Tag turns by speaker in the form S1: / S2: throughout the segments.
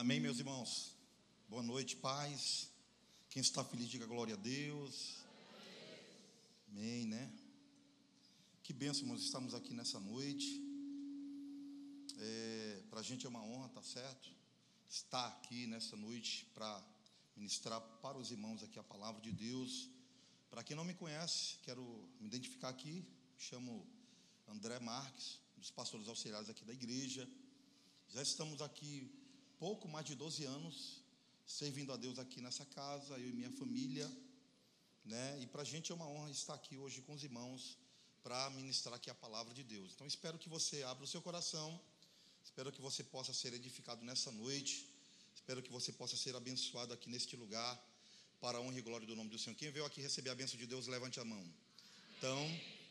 S1: Amém, meus irmãos? Boa noite, paz. Quem está feliz, diga glória a Deus. Amém, né? Que bênção, irmãos, estamos aqui nessa noite. É, para a gente é uma honra, tá certo? Estar aqui nessa noite para ministrar para os irmãos aqui a palavra de Deus. Para quem não me conhece, quero me identificar aqui. Me chamo André Marques, dos pastores auxiliares aqui da igreja. Já estamos aqui pouco mais de 12 anos servindo a Deus aqui nessa casa, eu e minha família, né? E para a gente é uma honra estar aqui hoje com os irmãos para ministrar aqui a palavra de Deus. Então espero que você abra o seu coração, espero que você possa ser edificado nessa noite, espero que você possa ser abençoado aqui neste lugar, para a honra e glória do nome do Senhor. Quem veio aqui receber a bênção de Deus, levante a mão. Então,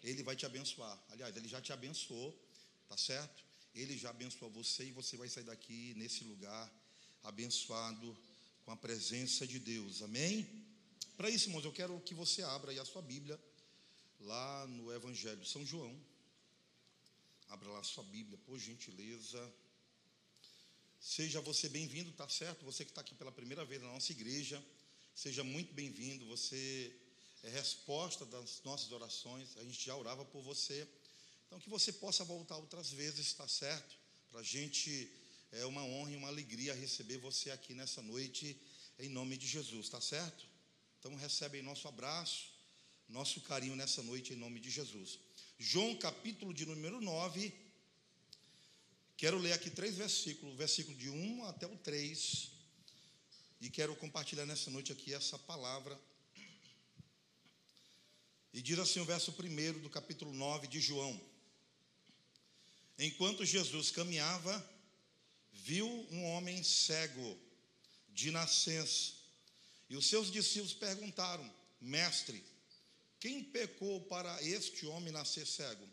S1: Ele vai te abençoar. Aliás, Ele já te abençoou, tá certo? Ele já abençoou você e você vai sair daqui nesse lugar abençoado com a presença de Deus. Amém? Para isso, irmãos, eu quero que você abra aí a sua Bíblia lá no Evangelho de São João. Abra lá a sua Bíblia, por gentileza. Seja você bem-vindo, tá certo? Você que está aqui pela primeira vez na nossa igreja, seja muito bem-vindo. Você é resposta das nossas orações. A gente já orava por você. Então, que você possa voltar outras vezes, está certo? Para a gente é uma honra e uma alegria receber você aqui nessa noite, em nome de Jesus, está certo? Então, recebe nosso abraço, nosso carinho nessa noite, em nome de Jesus. João, capítulo de número 9. Quero ler aqui três versículos, versículo de 1 até o 3. E quero compartilhar nessa noite aqui essa palavra. E diz assim o verso 1 do capítulo 9 de João. Enquanto Jesus caminhava, viu um homem cego de nascença. E os seus discípulos perguntaram: Mestre, quem pecou para este homem nascer cego?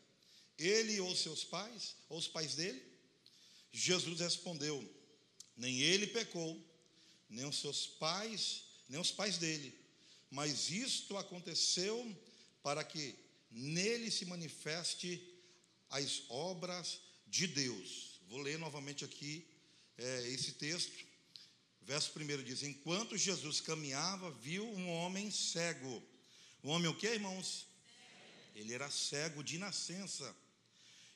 S1: Ele ou seus pais? Ou os pais dele? Jesus respondeu: Nem ele pecou, nem os seus pais, nem os pais dele. Mas isto aconteceu para que nele se manifeste as obras de Deus. Vou ler novamente aqui é, esse texto. Verso 1 diz: Enquanto Jesus caminhava, viu um homem cego. Um homem o que, irmãos? Ele era cego de nascença.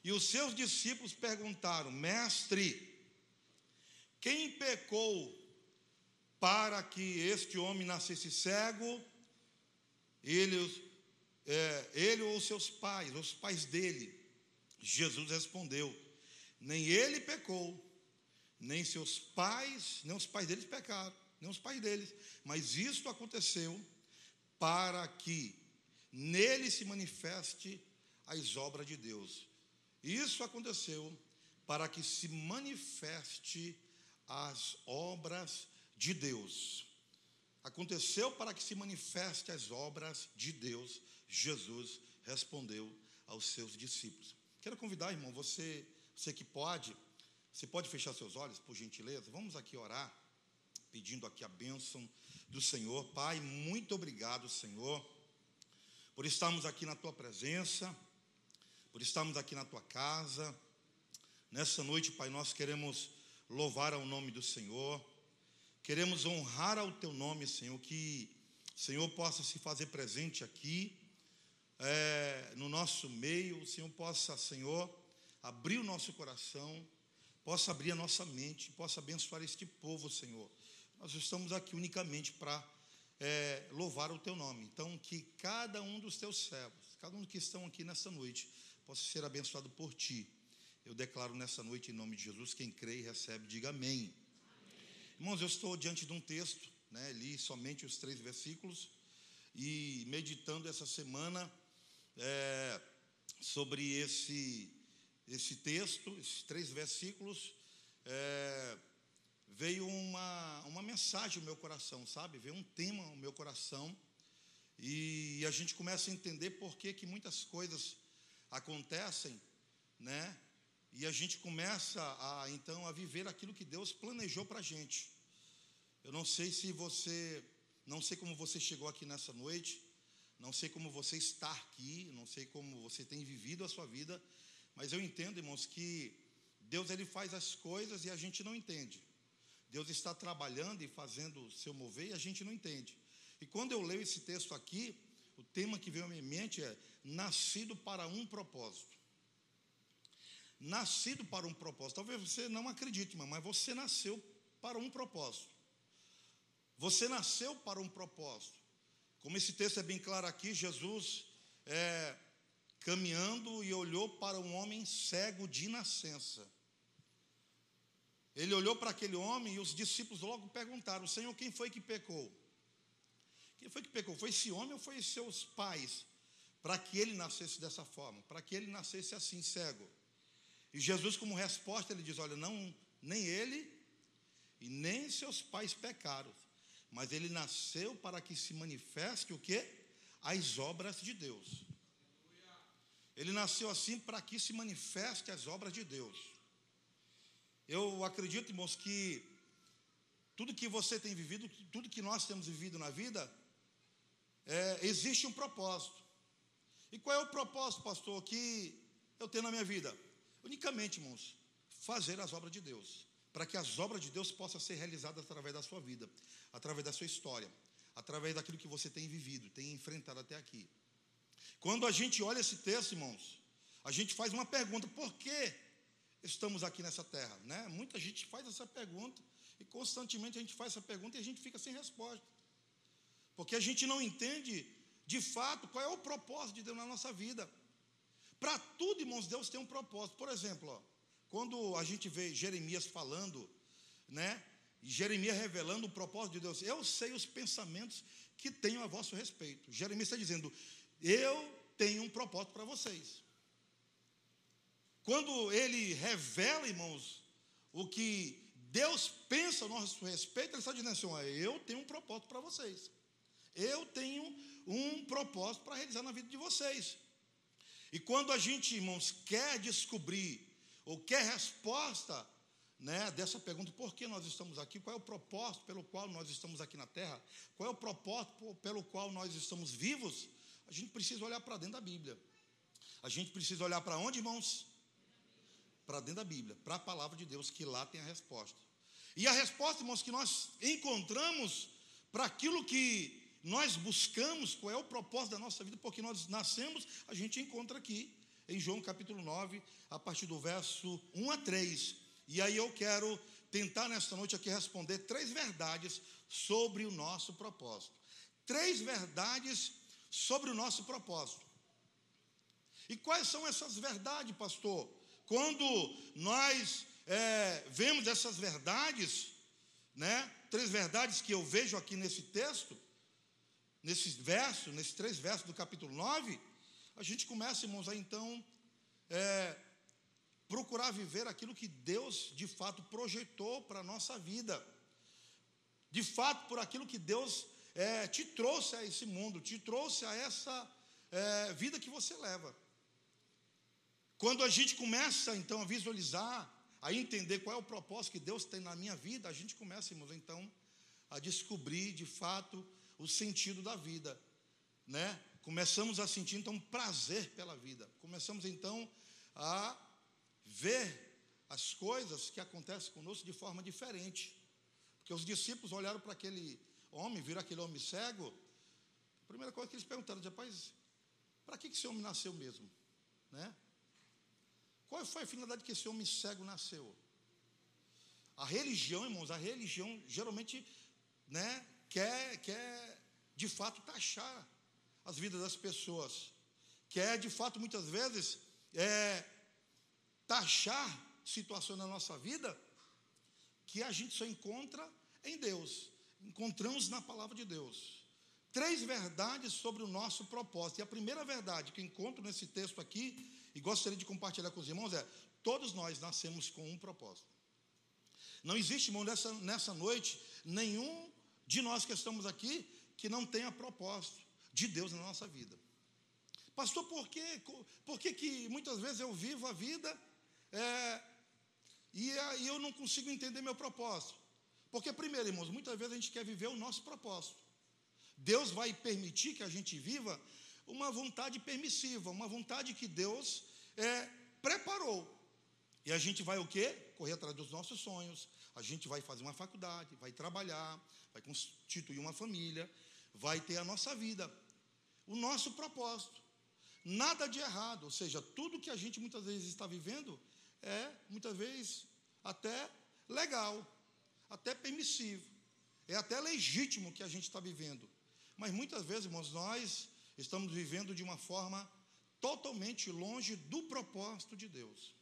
S1: E os seus discípulos perguntaram: Mestre, quem pecou para que este homem nascesse cego? Ele, é, ele ou seus pais, os pais dele? Jesus respondeu: Nem ele pecou, nem seus pais, nem os pais deles pecaram, nem os pais deles. Mas isto aconteceu para que nele se manifeste as obras de Deus. Isso aconteceu para que se manifeste as obras de Deus. Aconteceu para que se manifeste as obras de Deus. Jesus respondeu aos seus discípulos. Quero convidar, irmão, você, você que pode, você pode fechar seus olhos, por gentileza? Vamos aqui orar, pedindo aqui a bênção do Senhor. Pai, muito obrigado, Senhor, por estarmos aqui na tua presença, por estarmos aqui na tua casa. Nessa noite, Pai, nós queremos louvar ao nome do Senhor, queremos honrar ao teu nome, Senhor, que Senhor possa se fazer presente aqui é, no nosso meio, o Senhor possa, Senhor, abrir o nosso coração, possa abrir a nossa mente, possa abençoar este povo, Senhor. Nós estamos aqui unicamente para é, louvar o Teu nome. Então, que cada um dos Teus servos, cada um que estão aqui nessa noite, possa ser abençoado por Ti. Eu declaro nessa noite, em nome de Jesus, quem crê e recebe, diga amém. amém. Irmãos, eu estou diante de um texto, né, li somente os três versículos, e meditando essa semana, é, sobre esse, esse texto, esses três versículos, é, veio uma, uma mensagem no meu coração, sabe? Veio um tema no meu coração. E a gente começa a entender por que, que muitas coisas acontecem, né? E a gente começa a então a viver aquilo que Deus planejou para a gente. Eu não sei se você, não sei como você chegou aqui nessa noite, não sei como você está aqui, não sei como você tem vivido a sua vida, mas eu entendo, irmãos, que Deus ele faz as coisas e a gente não entende. Deus está trabalhando e fazendo o seu mover e a gente não entende. E quando eu leio esse texto aqui, o tema que veio à minha mente é nascido para um propósito. Nascido para um propósito. Talvez você não acredite, mas você nasceu para um propósito. Você nasceu para um propósito. Como esse texto é bem claro aqui, Jesus é, caminhando e olhou para um homem cego de nascença. Ele olhou para aquele homem e os discípulos logo perguntaram: Senhor, quem foi que pecou? Quem foi que pecou? Foi esse homem ou foi seus pais? Para que ele nascesse dessa forma, para que ele nascesse assim, cego. E Jesus, como resposta, ele diz: Olha, não, nem ele e nem seus pais pecaram, mas ele nasceu para que se manifeste o que? As obras de Deus. Ele nasceu assim para que se manifeste as obras de Deus. Eu acredito, irmãos, que tudo que você tem vivido, tudo que nós temos vivido na vida, é, existe um propósito. E qual é o propósito, pastor, que eu tenho na minha vida? Unicamente, irmãos, fazer as obras de Deus, para que as obras de Deus possam ser realizadas através da sua vida, através da sua história, através daquilo que você tem vivido, tem enfrentado até aqui. Quando a gente olha esse texto, irmãos, a gente faz uma pergunta: por que estamos aqui nessa terra? Né? Muita gente faz essa pergunta e constantemente a gente faz essa pergunta e a gente fica sem resposta. Porque a gente não entende de fato qual é o propósito de Deus na nossa vida. Para tudo, irmãos, Deus tem um propósito. Por exemplo, ó, quando a gente vê Jeremias falando, né? Jeremias revelando o propósito de Deus. Eu sei os pensamentos que tenho a vosso respeito. Jeremias está dizendo: Eu tenho um propósito para vocês. Quando ele revela, irmãos, o que Deus pensa a nosso respeito, ele está dizendo assim: eu tenho um propósito para vocês. Eu tenho um propósito para realizar na vida de vocês. E quando a gente, irmãos, quer descobrir ou quer resposta né, dessa pergunta, por que nós estamos aqui, qual é o propósito pelo qual nós estamos aqui na terra, qual é o propósito pelo qual nós estamos vivos, a gente precisa olhar para dentro da Bíblia. A gente precisa olhar para onde, irmãos? para dentro da Bíblia, para a palavra de Deus, que lá tem a resposta. E a resposta, irmãos, que nós encontramos para aquilo que nós buscamos, qual é o propósito da nossa vida, porque nós nascemos, a gente encontra aqui em João capítulo 9, a partir do verso 1 a 3. E aí eu quero tentar nesta noite aqui responder três verdades sobre o nosso propósito. Três verdades sobre o nosso propósito. E quais são essas verdades, pastor? Quando nós é, vemos essas verdades, né, três verdades que eu vejo aqui nesse texto, nesses versos, nesses três versos do capítulo 9, a gente começa, irmãos, a então é, procurar viver aquilo que Deus de fato projetou para a nossa vida. De fato, por aquilo que Deus é, te trouxe a esse mundo, te trouxe a essa é, vida que você leva. Quando a gente começa então a visualizar, a entender qual é o propósito que Deus tem na minha vida, a gente começa, irmãos, então a descobrir de fato o sentido da vida, né? Começamos a sentir então prazer pela vida. Começamos então a ver as coisas que acontecem conosco de forma diferente. Porque os discípulos olharam para aquele homem, viram aquele homem cego. A primeira coisa que eles perguntaram, rapaz, para que esse homem nasceu mesmo? Né? Qual foi a finalidade que esse homem cego nasceu? A religião, irmãos, a religião geralmente né, quer, quer de fato taxar as vidas das pessoas. Quer de fato, muitas vezes, é, taxar situações na nossa vida que a gente só encontra em Deus. Encontramos na palavra de Deus. Três verdades sobre o nosso propósito. E a primeira verdade que encontro nesse texto aqui e gostaria de compartilhar com os irmãos é: todos nós nascemos com um propósito. Não existe, irmão, nessa, nessa noite, nenhum de nós que estamos aqui que não tenha propósito de Deus na nossa vida. Pastor, por quê? Por que, que muitas vezes eu vivo a vida é, e, eu não consigo entender meu propósito? Porque, primeiro, irmãos, muitas vezes a gente quer viver o nosso propósito. Deus vai permitir que a gente viva uma vontade permissiva, uma vontade que Deus é, preparou. E a gente vai o quê? correr atrás dos nossos sonhos, a gente vai fazer uma faculdade, vai trabalhar, vai constituir uma família, vai ter a nossa vida, o nosso propósito. Nada de errado, ou seja, tudo que a gente muitas vezes está vivendo é, muitas vezes, até legal, até permissivo, é até legítimo que a gente está vivendo. Mas muitas vezes, irmãos, nós estamos vivendo de uma forma totalmente longe do propósito de Deus.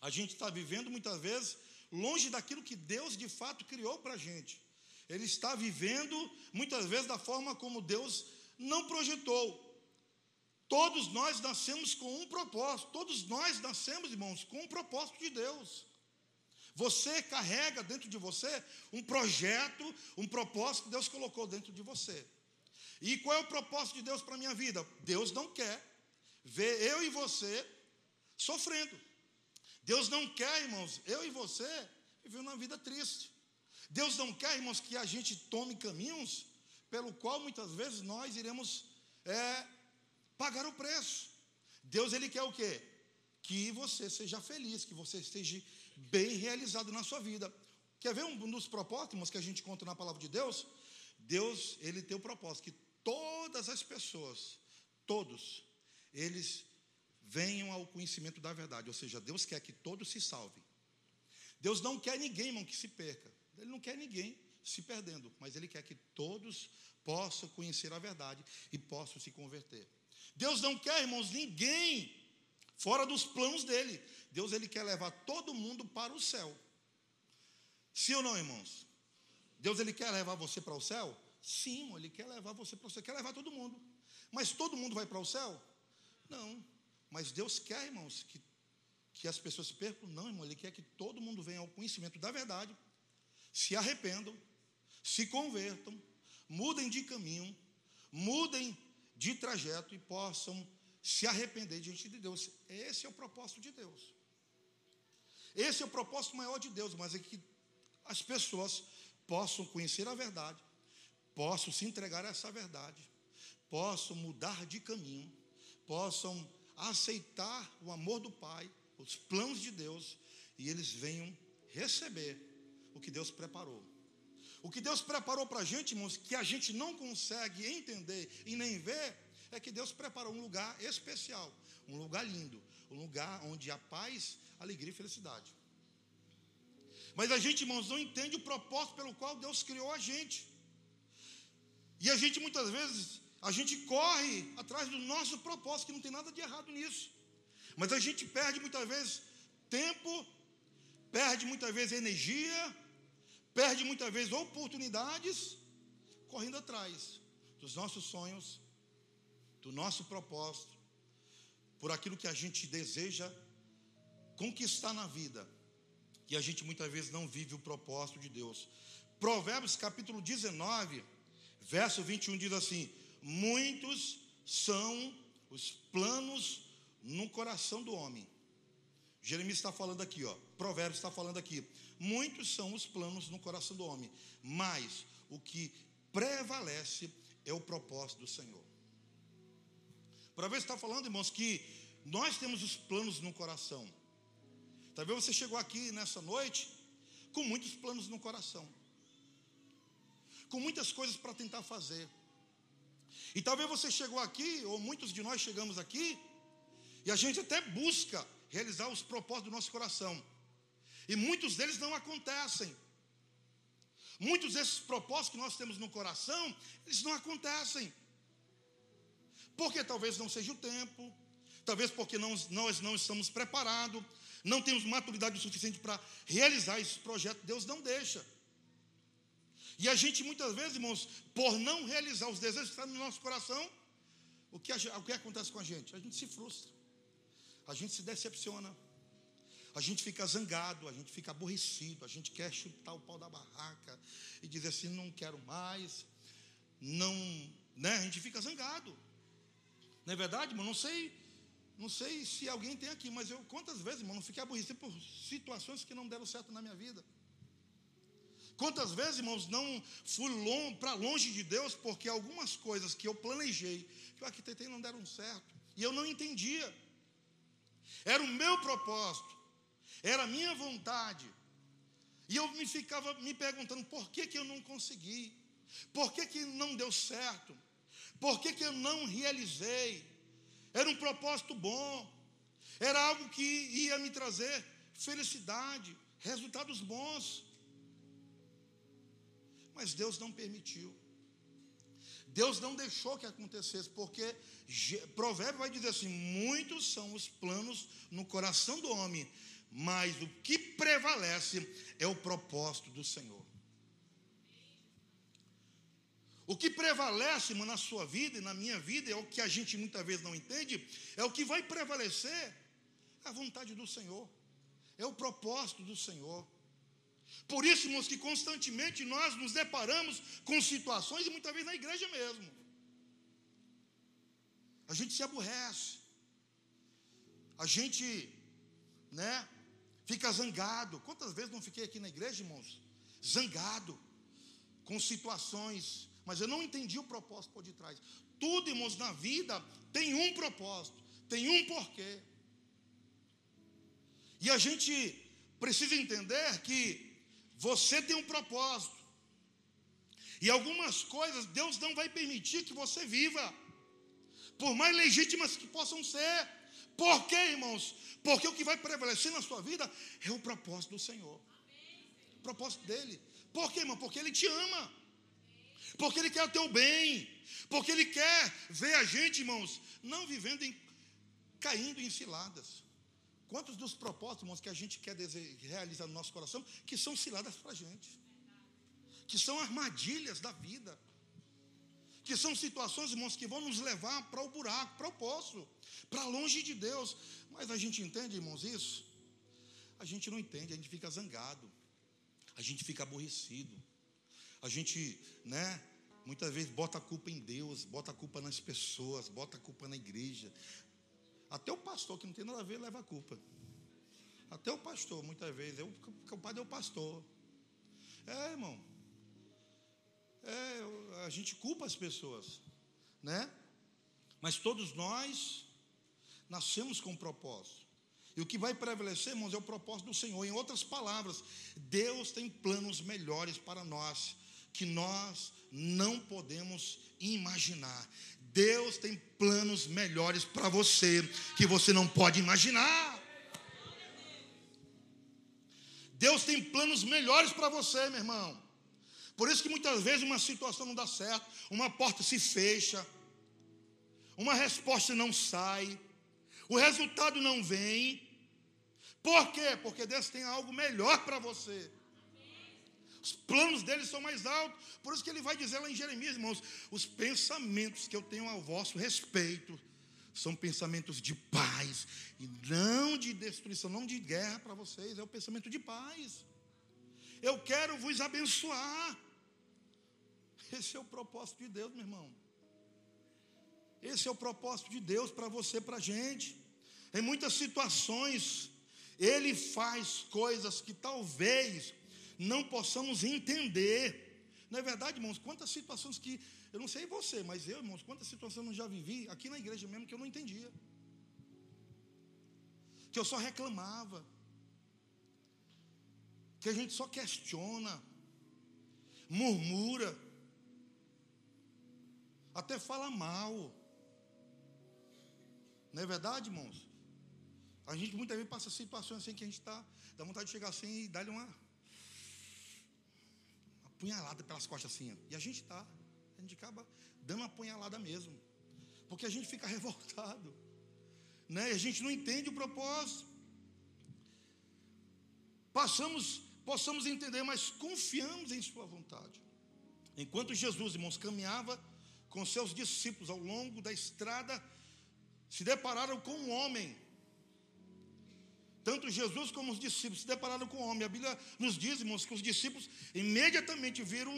S1: A gente está vivendo muitas vezes longe daquilo que Deus de fato criou para a gente. Ele está vivendo muitas vezes da forma como Deus não projetou. Todos nós nascemos com um propósito, todos nós nascemos, irmãos, com um propósito de Deus. Você carrega dentro de você um projeto, um propósito que Deus colocou dentro de você. E qual é o propósito de Deus para a minha vida? Deus não quer ver eu e você sofrendo. Deus não quer, irmãos, eu e você viver uma vida triste. Deus não quer, irmãos, que a gente tome caminhos pelo qual muitas vezes nós iremos é, pagar o preço. Deus ele quer o quê? Que você seja feliz, que você esteja bem realizado na sua vida. Quer ver um dos propósitos que a gente conta na palavra de Deus? Deus, ele tem o propósito que todas as pessoas, todos, eles venham ao conhecimento da verdade, ou seja, Deus quer que todos se salvem. Deus não quer ninguém, irmão, que se perca. Ele não quer ninguém se perdendo, mas ele quer que todos possam conhecer a verdade e possam se converter. Deus não quer, irmãos, ninguém fora dos planos dele. Deus ele quer levar todo mundo para o céu. Sim ou não, irmãos? Deus ele quer levar você para o céu? Sim, ele quer levar você para o céu, quer levar todo mundo. Mas todo mundo vai para o céu? Não. Mas Deus quer, irmãos, que, que as pessoas se percam? Não, irmão, ele quer que todo mundo venha ao conhecimento da verdade, se arrependam, se convertam, mudem de caminho, mudem de trajeto e possam se arrepender diante de Deus. Esse é o propósito de Deus. Esse é o propósito maior de Deus, mas é que as pessoas possam conhecer a verdade, possam se entregar a essa verdade, possam mudar de caminho, possam aceitar o amor do Pai, os planos de Deus, e eles venham receber o que Deus preparou. O que Deus preparou para a gente, irmãos, que a gente não consegue entender e nem ver, é que Deus preparou um lugar especial, um lugar lindo, um lugar onde há paz, alegria e felicidade. Mas a gente, irmãos, não entende o propósito pelo qual Deus criou a gente. E a gente muitas vezes, a gente corre atrás do nosso propósito, que não tem nada de errado nisso. Mas a gente perde muitas vezes tempo, perde muitas vezes energia, perde muitas vezes oportunidades correndo atrás dos nossos sonhos, do nosso propósito, por aquilo que a gente deseja conquistar na vida. E a gente muitas vezes não vive o propósito de Deus. Provérbios capítulo 19, verso 21 diz assim: Muitos são os planos no coração do homem. Jeremias está falando aqui, ó. Provérbios está falando aqui. Muitos são os planos no coração do homem, mas o que prevalece é o propósito do Senhor. Provérbios está falando, irmãos, que nós temos os planos no coração. Talvez você chegou aqui nessa noite com muitos planos no coração, com muitas coisas para tentar fazer. E talvez você chegou aqui, ou muitos de nós chegamos aqui, e a gente até busca realizar os propósitos do nosso coração. E muitos deles não acontecem. Muitos desses propósitos que nós temos no coração, eles não acontecem. Porque talvez não seja o tempo, talvez porque não, nós não estamos preparados, não temos maturidade o suficiente para realizar esse projeto, Deus não deixa. E a gente muitas vezes, irmãos, por não realizar os desejos que estão no nosso coração, o que, o que acontece com a gente? A gente se frustra, a gente se decepciona, a gente fica zangado, a gente fica aborrecido, a gente quer chutar o pau da barraca e dizer assim: não quero mais, não, né? A gente fica zangado. Não é verdade, irmão? Não sei, não sei se alguém tem aqui, mas eu quantas vezes, irmão, não fiquei aborrecido por situações que não deram certo na minha vida. Quantas vezes, irmãos, não fui long, para longe de Deus porque algumas coisas que eu planejei, que eu arquitetei não deram certo, e eu não entendia. Era o meu propósito. Era a minha vontade. E eu me ficava me perguntando por que, que eu não consegui, por que, que não deu certo, por que, que eu não realizei. Era um propósito bom, era algo que ia me trazer felicidade, resultados bons. Mas Deus não permitiu. Deus não deixou que acontecesse, porque Provérbio vai dizer assim: muitos são os planos no coração do homem, mas o que prevalece é o propósito do Senhor. O que prevalece na sua vida e na minha vida, é o que a gente muitas vezes não entende, é o que vai prevalecer é a vontade do Senhor, é o propósito do Senhor. Por isso, irmãos, que constantemente nós nos deparamos com situações, e muitas vezes na igreja mesmo. A gente se aborrece. A gente, né, fica zangado. Quantas vezes não fiquei aqui na igreja, irmãos? Zangado com situações, mas eu não entendi o propósito por detrás. Tudo, irmãos, na vida tem um propósito, tem um porquê. E a gente precisa entender que você tem um propósito. E algumas coisas Deus não vai permitir que você viva, por mais legítimas que possam ser. Por quê, irmãos? Porque o que vai prevalecer na sua vida é o propósito do Senhor. O propósito dele. Por quê, irmão? Porque ele te ama. Porque ele quer o teu bem. Porque ele quer ver a gente, irmãos, não vivendo em, caindo em ciladas. Quantos dos propósitos, irmãos, que a gente quer realizar no nosso coração, que são ciladas para a gente, que são armadilhas da vida, que são situações, irmãos, que vão nos levar para o buraco, para o poço, para longe de Deus. Mas a gente entende, irmãos, isso? A gente não entende, a gente fica zangado, a gente fica aborrecido, a gente, né, muitas vezes bota a culpa em Deus, bota a culpa nas pessoas, bota a culpa na igreja, até o pastor, que não tem nada a ver, leva a culpa. Até o pastor, muitas vezes. Eu, o padre é o pastor. É, irmão. É, a gente culpa as pessoas, né? Mas todos nós nascemos com um propósito. E o que vai prevalecer, irmãos, é o propósito do Senhor. Em outras palavras, Deus tem planos melhores para nós, que nós não podemos imaginar. Deus tem planos melhores para você que você não pode imaginar. Deus tem planos melhores para você, meu irmão. Por isso que muitas vezes uma situação não dá certo, uma porta se fecha, uma resposta não sai, o resultado não vem. Por quê? Porque Deus tem algo melhor para você. Os planos dele são mais altos. Por isso que ele vai dizer lá em Jeremias, irmãos: os pensamentos que eu tenho ao vosso respeito são pensamentos de paz e não de destruição, não de guerra para vocês, é o pensamento de paz. Eu quero vos abençoar. Esse é o propósito de Deus, meu irmão. Esse é o propósito de Deus para você, para a gente. Em muitas situações, Ele faz coisas que talvez não possamos entender. Não é verdade, irmãos? Quantas situações que, eu não sei você, mas eu, irmãos, quantas situações eu já vivi aqui na igreja mesmo que eu não entendia. Que eu só reclamava. Que a gente só questiona, murmura, até fala mal. Não é verdade, irmãos? A gente muitas vezes passa situações assim que a gente está, dá vontade de chegar assim e dar-lhe uma punhalada pelas costas assim. E a gente está, a gente acaba dando uma punhalada mesmo. Porque a gente fica revoltado. Né? A gente não entende o propósito. Passamos, possamos entender, mas confiamos em Sua vontade. Enquanto Jesus, irmãos, caminhava com seus discípulos ao longo da estrada, se depararam com um homem tanto Jesus como os discípulos se depararam com o homem. A Bíblia nos diz, irmãos, que os discípulos imediatamente viram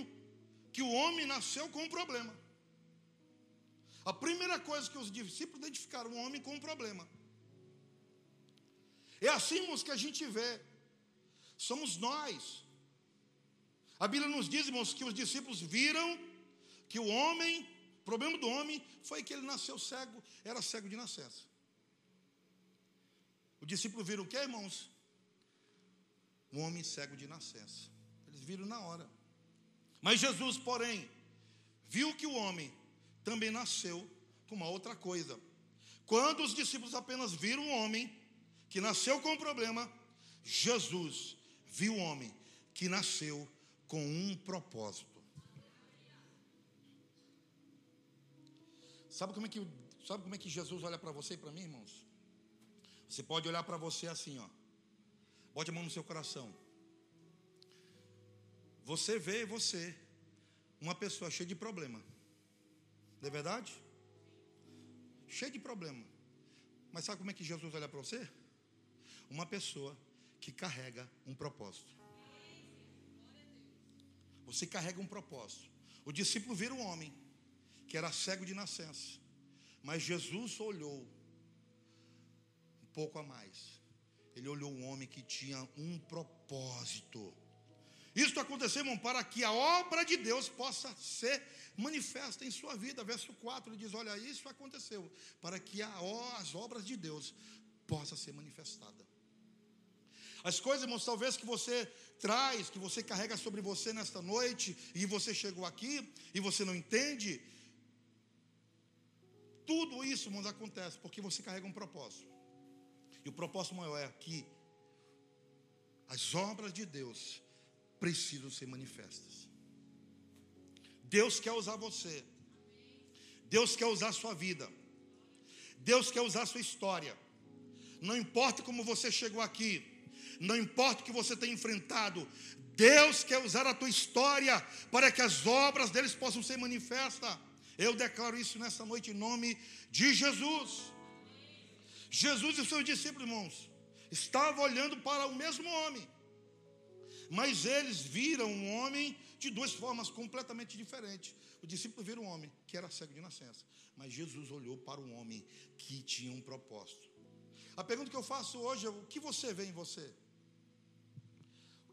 S1: que o homem nasceu com um problema. A primeira coisa que os discípulos identificaram, um homem com um problema. É assim, irmãos, que a gente vê. Somos nós. A Bíblia nos diz, irmãos, que os discípulos viram que o homem, o problema do homem foi que ele nasceu cego, era cego de nascença. O discípulo vira o que, irmãos? um homem cego de nascença. Eles viram na hora. Mas Jesus, porém, viu que o homem também nasceu com uma outra coisa. Quando os discípulos apenas viram um homem que nasceu com um problema, Jesus viu o homem que nasceu com um propósito. Sabe como é que, sabe como é que Jesus olha para você e para mim, irmãos? Você pode olhar para você assim, ó. Bote a mão no seu coração. Você vê você, uma pessoa cheia de problema. Não é verdade? Cheia de problema. Mas sabe como é que Jesus olha para você? Uma pessoa que carrega um propósito. Você carrega um propósito. O discípulo vira um homem que era cego de nascença. Mas Jesus olhou um pouco a mais. Ele olhou um homem que tinha um propósito. Isso aconteceu, irmão, para que a obra de Deus possa ser manifesta em sua vida. Verso 4 ele diz: Olha, isso aconteceu para que a, as obras de Deus possam ser manifestadas. As coisas, irmãos, talvez que você traz, que você carrega sobre você nesta noite, e você chegou aqui e você não entende, tudo isso, irmãos, acontece porque você carrega um propósito. E o propósito maior é que as obras de Deus precisam ser manifestas. Deus quer usar você. Deus quer usar a sua vida. Deus quer usar a sua história. Não importa como você chegou aqui, não importa o que você tem enfrentado, Deus quer usar a tua história para que as obras deles possam ser manifestas. Eu declaro isso nessa noite em nome de Jesus. Jesus e seus discípulos, irmãos, estavam olhando para o mesmo homem, mas eles viram um homem de duas formas completamente diferentes. O discípulo viu um homem que era cego de nascença, mas Jesus olhou para um homem que tinha um propósito. A pergunta que eu faço hoje é: o que você vê em você?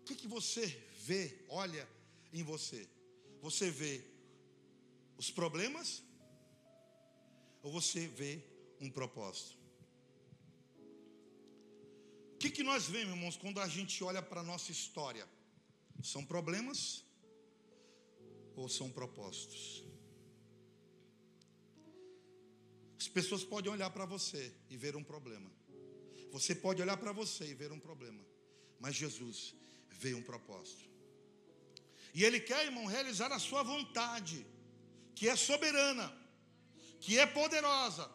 S1: O que, que você vê, olha em você? Você vê os problemas ou você vê um propósito? O que, que nós vemos, irmãos, quando a gente olha para a nossa história? São problemas ou são propósitos? As pessoas podem olhar para você e ver um problema. Você pode olhar para você e ver um problema. Mas Jesus vê um propósito. E Ele quer, irmão, realizar a sua vontade que é soberana, que é poderosa,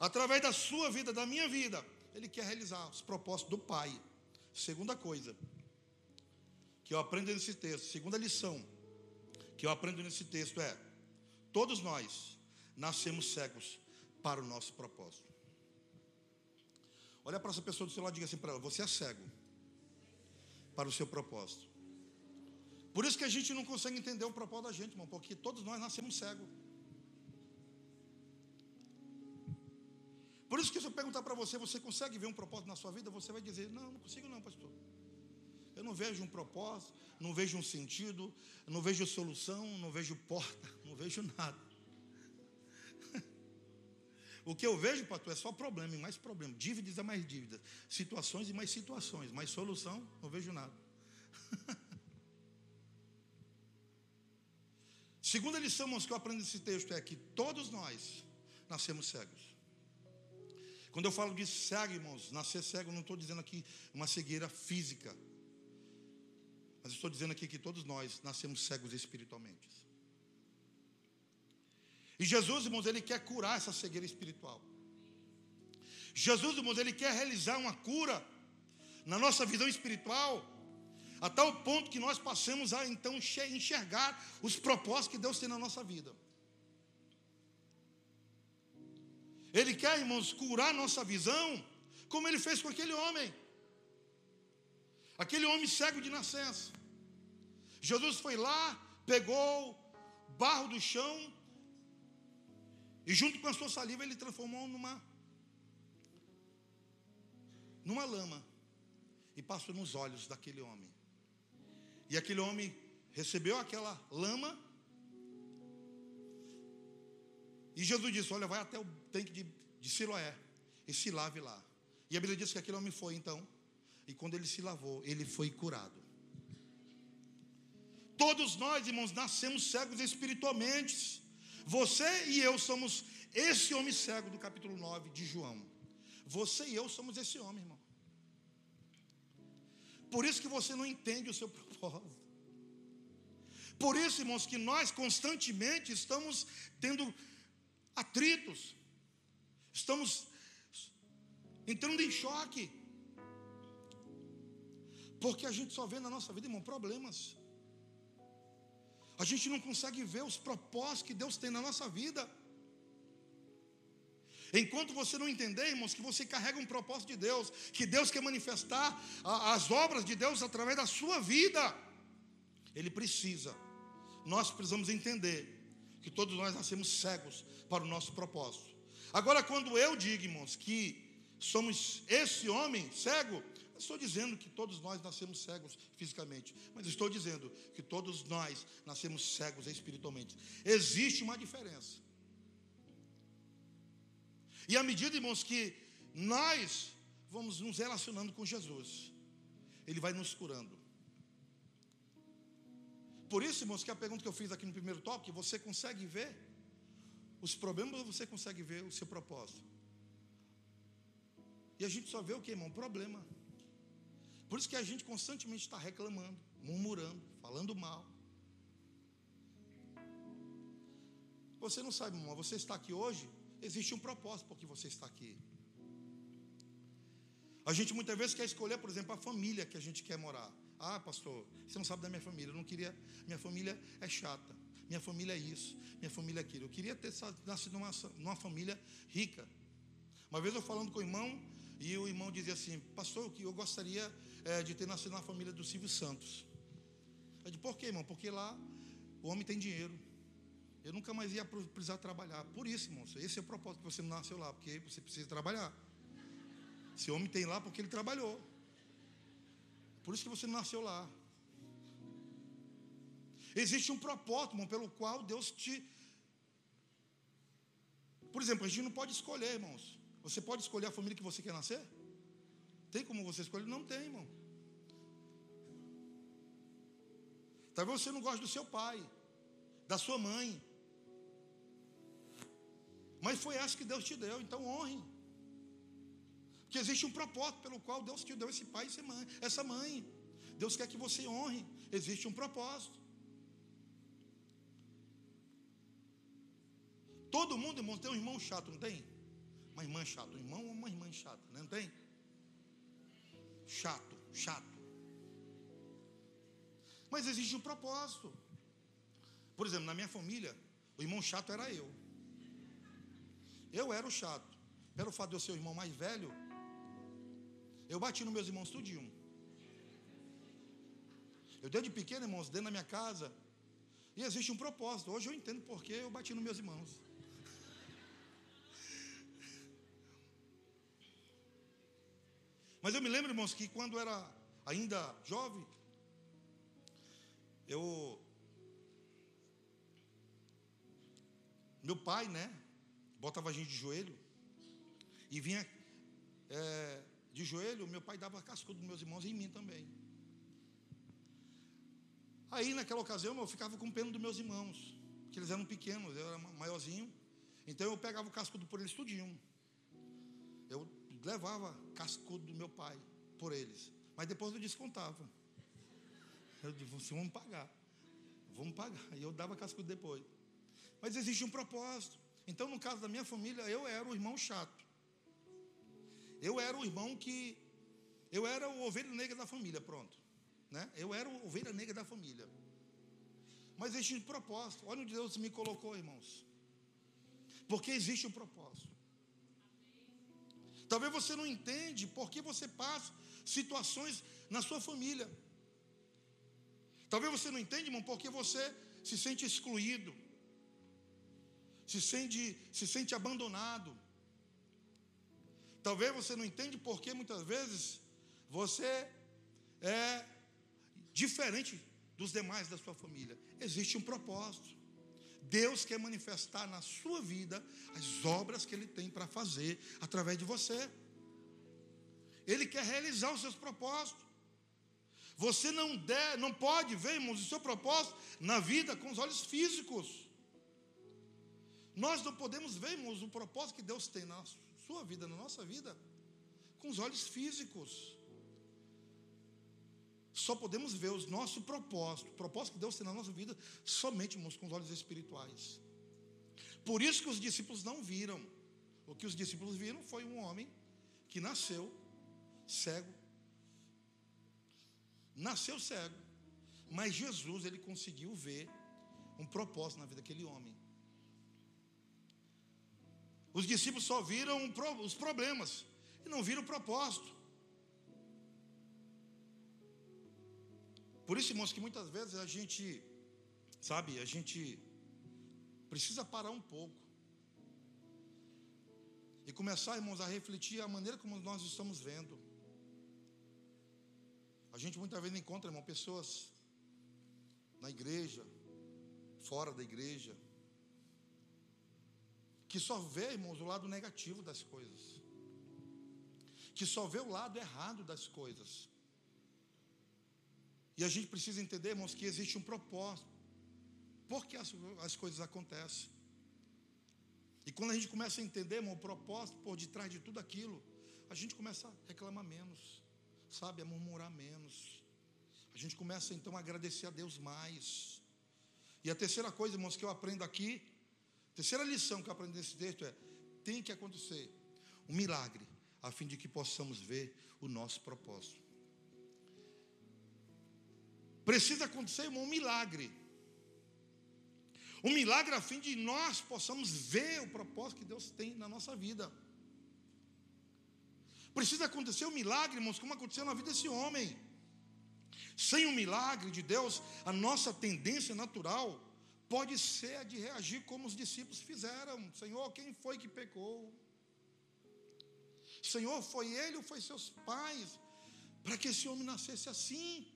S1: através da sua vida, da minha vida, Ele quer realizar os propósitos do Pai. Segunda coisa que eu aprendo nesse texto, segunda lição que eu aprendo nesse texto é: todos nós nascemos cegos para o nosso propósito. Olha para essa pessoa do seu lado e diga assim para ela: você é cego para o seu propósito. Por isso que a gente não consegue entender o propósito da gente, irmão, porque todos nós nascemos cegos. Por isso que se eu perguntar para você, você consegue ver um propósito na sua vida? Você vai dizer, não, não consigo não, pastor. Eu não vejo um propósito, não vejo um sentido, não vejo solução, não vejo porta, não vejo nada. O que eu vejo, pastor, é só problema e mais problema, dívidas e mais dívidas, situações e mais situações, mais solução, não vejo nada. Segunda lição, irmãos, que eu aprendo nesse texto é que todos nós nascemos cegos. Quando eu falo de cego, irmãos, nascer cego, não estou dizendo aqui uma cegueira física. Mas estou dizendo aqui que todos nós nascemos cegos espiritualmente. E Jesus, irmãos, ele quer curar essa cegueira espiritual. Jesus, irmãos, ele quer realizar uma cura na nossa visão espiritual a tal ponto que nós passemos a então enxergar os propósitos que Deus tem na nossa vida. Ele quer, irmãos, curar nossa visão, como ele fez com aquele homem. Aquele homem cego de nascença. Jesus foi lá, pegou barro do chão e junto com a sua saliva ele transformou numa numa lama e passou nos olhos daquele homem. E aquele homem recebeu aquela lama. E Jesus disse: Olha, vai até o tanque de, de Siloé e se lave lá. E a Bíblia diz que aquele homem foi então, E quando ele se lavou, ele foi curado. Todos nós, irmãos, nascemos cegos espiritualmente. Você e eu somos esse homem cego do capítulo 9 de João. Você e eu somos esse homem, irmão. Por isso que você não entende o seu propósito. Por isso, irmãos, que nós constantemente estamos tendo atritos, estamos entrando em choque, porque a gente só vê na nossa vida, irmão, problemas. A gente não consegue ver os propósitos que Deus tem na nossa vida. Enquanto você não entender, irmãos, que você carrega um propósito de Deus, que Deus quer manifestar as obras de Deus através da sua vida, Ele precisa. Nós precisamos entender que todos nós nascemos cegos para o nosso propósito. Agora, quando eu digo, irmãos, que somos esse homem cego, não estou dizendo que todos nós nascemos cegos fisicamente, mas estou dizendo que todos nós nascemos cegos espiritualmente. Existe uma diferença. E à medida, irmãos, que nós vamos nos relacionando com Jesus, Ele vai nos curando. Por isso, irmãos, que a pergunta que eu fiz aqui no primeiro tópico, você consegue ver os problemas ou você consegue ver o seu propósito? E a gente só vê o que, irmão? Problema. Por isso que a gente constantemente está reclamando, murmurando, falando mal. Você não sabe, irmão, você está aqui hoje, existe um propósito porque você está aqui. A gente muitas vezes quer escolher, por exemplo, a família que a gente quer morar. Ah, pastor, você não sabe da minha família. Eu não queria. Minha família é chata. Minha família é isso. Minha família é aquilo. Eu queria ter nascido numa, numa família rica. Uma vez eu falando com o irmão, e o irmão dizia assim: Pastor, eu gostaria é, de ter nascido na família do Silvio Santos. Eu disse, por quê, irmão? Porque lá o homem tem dinheiro. Nunca mais ia precisar trabalhar. Por isso, irmão, esse é o propósito que você não nasceu lá, porque você precisa trabalhar. Esse homem tem lá porque ele trabalhou. Por isso que você não nasceu lá. Existe um propósito, irmão, pelo qual Deus te. Por exemplo, a gente não pode escolher, irmãos. Você pode escolher a família que você quer nascer? Tem como você escolher? Não tem, irmão. Talvez você não goste do seu pai, da sua mãe. Mas foi essa que Deus te deu, então honre. Porque existe um propósito pelo qual Deus te deu esse pai e essa mãe. Deus quer que você honre. Existe um propósito. Todo mundo, irmão, tem um irmão chato, não tem? Uma irmã chata, um irmão ou uma irmã chata, né? não tem? chato, chato. Mas existe um propósito. Por exemplo, na minha família, o irmão chato era eu. Eu era o chato. Pelo fato de eu ser o irmão mais velho, eu bati nos meus irmãos tudinho. Eu desde pequeno, irmãos, dentro da minha casa, e existe um propósito. Hoje eu entendo porque eu bati nos meus irmãos. Mas eu me lembro, irmãos, que quando era ainda jovem, eu. Meu pai, né? Botava a gente de joelho e vinha é, de joelho. Meu pai dava cascudo dos meus irmãos e em mim também. Aí, naquela ocasião, eu ficava com pena dos meus irmãos, que eles eram pequenos, eu era maiorzinho. Então, eu pegava o cascudo por eles tudinho. Eu levava cascudo do meu pai por eles. Mas depois eu descontava. Eu disse, vamos pagar. Vamos pagar. E eu dava cascudo depois. Mas existe um propósito. Então, no caso da minha família, eu era o irmão chato. Eu era o irmão que. Eu era o ovelha negra da família, pronto. Né? Eu era o ovelha negra da família. Mas existe um propósito. Olha onde Deus me colocou, irmãos. Porque existe um propósito. Talvez você não entende por que você passa situações na sua família. Talvez você não entenda, irmão, porque você se sente excluído, se sente, se sente abandonado. Talvez você não entende porque muitas vezes você é diferente dos demais da sua família. Existe um propósito. Deus quer manifestar na sua vida as obras que Ele tem para fazer através de você. Ele quer realizar os seus propósitos. Você não, der, não pode ver, irmãos, o seu propósito na vida com os olhos físicos. Nós não podemos ver, irmãos, o propósito que Deus tem na sua vida, na nossa vida, com os olhos físicos. Só podemos ver os nossos propósitos, o propósito que Deus tem na nossa vida, somente, com os olhos espirituais. Por isso que os discípulos não viram. O que os discípulos viram foi um homem que nasceu cego. Nasceu cego. Mas Jesus, ele conseguiu ver um propósito na vida daquele homem. Os discípulos só viram os problemas e não viram o propósito. Por isso, irmãos, que muitas vezes a gente, sabe, a gente precisa parar um pouco e começar, irmãos, a refletir a maneira como nós estamos vendo. A gente muitas vezes encontra, irmão, pessoas na igreja, fora da igreja, que só vê, irmãos, o lado negativo das coisas, que só vê o lado errado das coisas. E a gente precisa entender, irmãos, que existe um propósito. Por que as, as coisas acontecem? E quando a gente começa a entender, irmão, o propósito por detrás de tudo aquilo, a gente começa a reclamar menos, sabe, a murmurar menos. A gente começa então a agradecer a Deus mais. E a terceira coisa, irmãos, que eu aprendo aqui, terceira lição que eu aprendo nesse texto é: tem que acontecer um milagre, a fim de que possamos ver o nosso propósito. Precisa acontecer, irmão, um milagre. Um milagre a fim de nós possamos ver o propósito que Deus tem na nossa vida. Precisa acontecer um milagre, irmãos, como aconteceu na vida desse homem. Sem o um milagre de Deus, a nossa tendência natural pode ser a de reagir como os discípulos fizeram. Senhor, quem foi que pecou? Senhor, foi ele ou foi seus pais? Para que esse homem nascesse assim?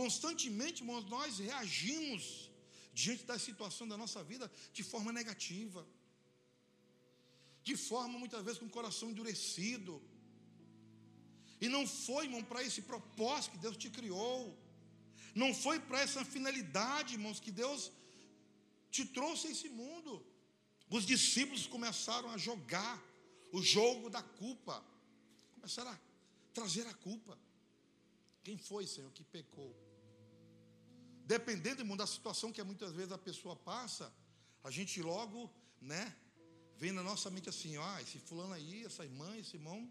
S1: Constantemente, irmãos, nós reagimos diante da situação da nossa vida de forma negativa, de forma muitas vezes com o coração endurecido. E não foi, irmão, para esse propósito que Deus te criou, não foi para essa finalidade, irmãos, que Deus te trouxe a esse mundo. Os discípulos começaram a jogar o jogo da culpa, começaram a trazer a culpa. Quem foi, Senhor, que pecou? Dependendo da situação que muitas vezes a pessoa passa, a gente logo, né, vem na nossa mente assim, ah, esse fulano aí, essa irmã, esse irmão,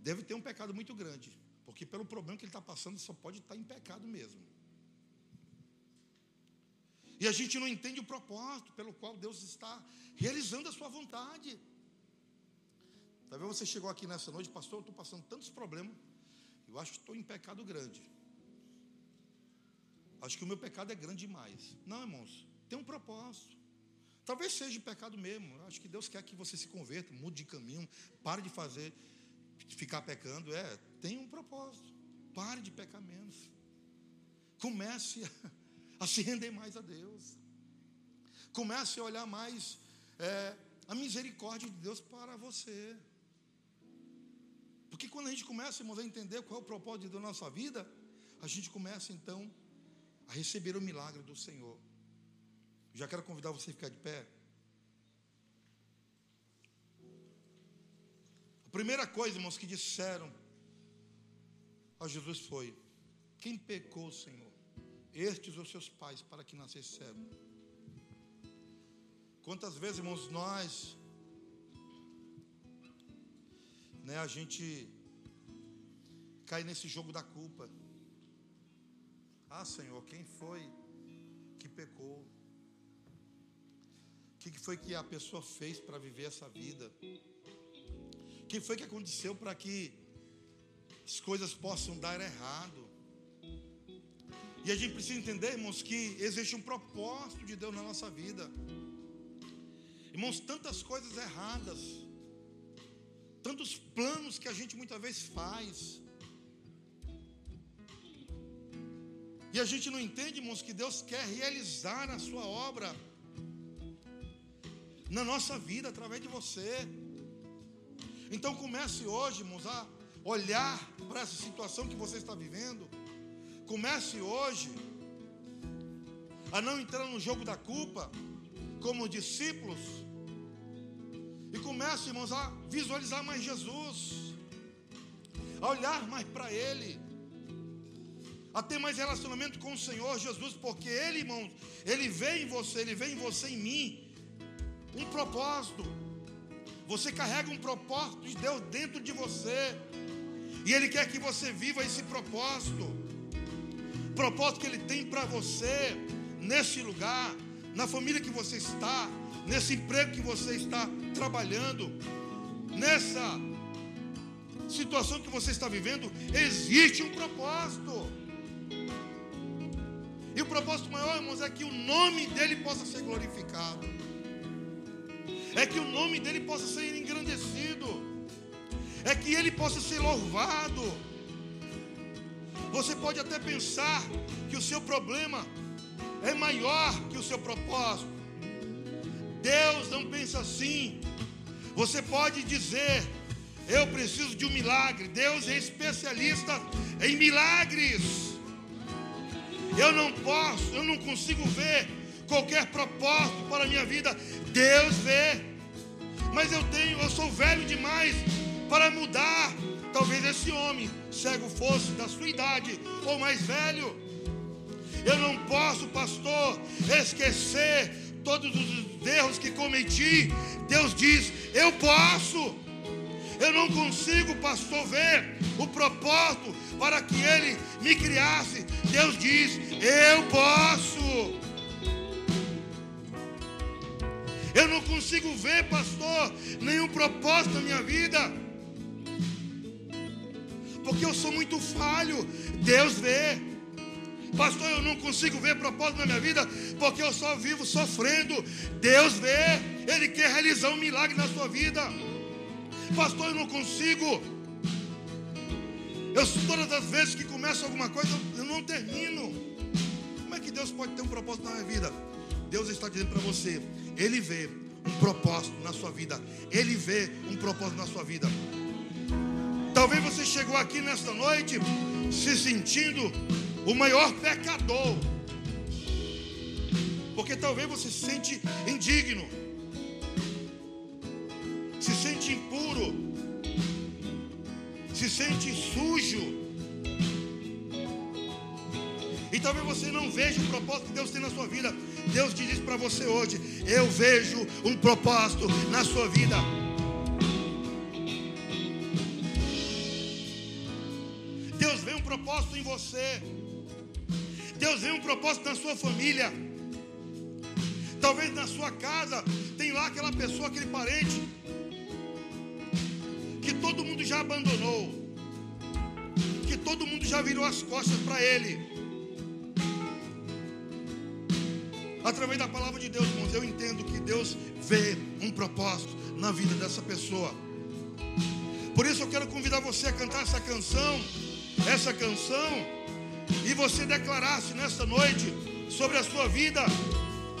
S1: deve ter um pecado muito grande, porque pelo problema que ele está passando, só pode estar em pecado mesmo. E a gente não entende o propósito pelo qual Deus está realizando a sua vontade. Talvez você chegou aqui nessa noite, pastor, eu estou passando tantos problemas, eu acho que estou em pecado grande. Acho que o meu pecado é grande demais. Não, irmãos, tem um propósito. Talvez seja pecado mesmo. Acho que Deus quer que você se converta, mude de caminho, pare de fazer, ficar pecando. É, tem um propósito. Pare de pecar menos. Comece a, a se render mais a Deus. Comece a olhar mais é, a misericórdia de Deus para você. Porque quando a gente começa, irmãos, a entender qual é o propósito na nossa vida, a gente começa então a receber o milagre do Senhor. Já quero convidar você a ficar de pé. A primeira coisa, irmãos, que disseram a Jesus foi: Quem pecou, Senhor? Estes ou seus pais, para que nascesse cego? Quantas vezes, irmãos, nós, né, a gente cai nesse jogo da culpa. Ah, Senhor, quem foi que pecou? O que foi que a pessoa fez para viver essa vida? O que foi que aconteceu para que as coisas possam dar errado? E a gente precisa entender, irmãos, que existe um propósito de Deus na nossa vida. Irmãos, tantas coisas erradas, tantos planos que a gente muitas vezes faz. E a gente não entende, irmãos, que Deus quer realizar a sua obra na nossa vida através de você. Então comece hoje, irmãos, a olhar para essa situação que você está vivendo. Comece hoje a não entrar no jogo da culpa, como discípulos. E comece, irmãos, a visualizar mais Jesus, a olhar mais para Ele, a ter mais relacionamento com o Senhor Jesus, porque Ele, irmãos, Ele vê em você, Ele vê em você em mim um propósito. Você carrega um propósito de Deus dentro de você. E Ele quer que você viva esse propósito. Propósito que Ele tem para você, nesse lugar, na família que você está, nesse emprego que você está trabalhando, nessa situação que você está vivendo, existe um propósito. E o propósito maior, irmãos, é que o nome dele possa ser glorificado. É que o nome dele possa ser engrandecido é que ele possa ser louvado. Você pode até pensar que o seu problema é maior que o seu propósito. Deus não pensa assim. Você pode dizer: Eu preciso de um milagre. Deus é especialista em milagres. Eu não posso, eu não consigo ver qualquer propósito para a minha vida. Deus vê. Mas eu tenho, eu sou velho demais para mudar. Talvez esse homem cego fosse da sua idade ou mais velho. Eu não posso, pastor, esquecer todos os erros que cometi. Deus diz: Eu posso. Eu não consigo, pastor, ver o propósito para que ele me criasse. Deus diz: Eu posso. Eu não consigo ver, pastor, nenhum propósito na minha vida porque eu sou muito falho. Deus vê. Pastor, eu não consigo ver propósito na minha vida, porque eu só vivo sofrendo. Deus vê. Ele quer realizar um milagre na sua vida. Pastor, eu não consigo. Eu todas as vezes que começo alguma coisa, eu não termino. Como é que Deus pode ter um propósito na minha vida? Deus está dizendo para você, Ele vê um propósito na sua vida. Ele vê um propósito na sua vida. Talvez você chegou aqui nesta noite se sentindo o maior pecador. Porque talvez você se sente indigno, se sente impuro, se sente sujo. E talvez você não veja o propósito que Deus tem na sua vida. Deus te diz para você hoje: Eu vejo um propósito na sua vida. Propósito em você. Deus vê um propósito na sua família. Talvez na sua casa tem lá aquela pessoa, aquele parente que todo mundo já abandonou, que todo mundo já virou as costas para ele. Através da palavra de Deus, irmãos, eu entendo que Deus vê um propósito na vida dessa pessoa. Por isso eu quero convidar você a cantar essa canção essa canção e você declarasse nesta noite sobre a sua vida,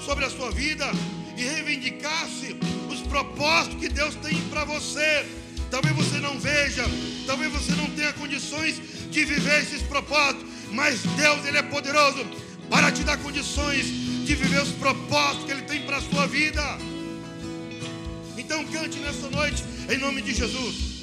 S1: sobre a sua vida e reivindicasse os propósitos que Deus tem para você. Talvez você não veja, talvez você não tenha condições de viver esses propósitos, mas Deus ele é poderoso para te dar condições de viver os propósitos que ele tem para a sua vida. Então cante nessa noite em nome de Jesus.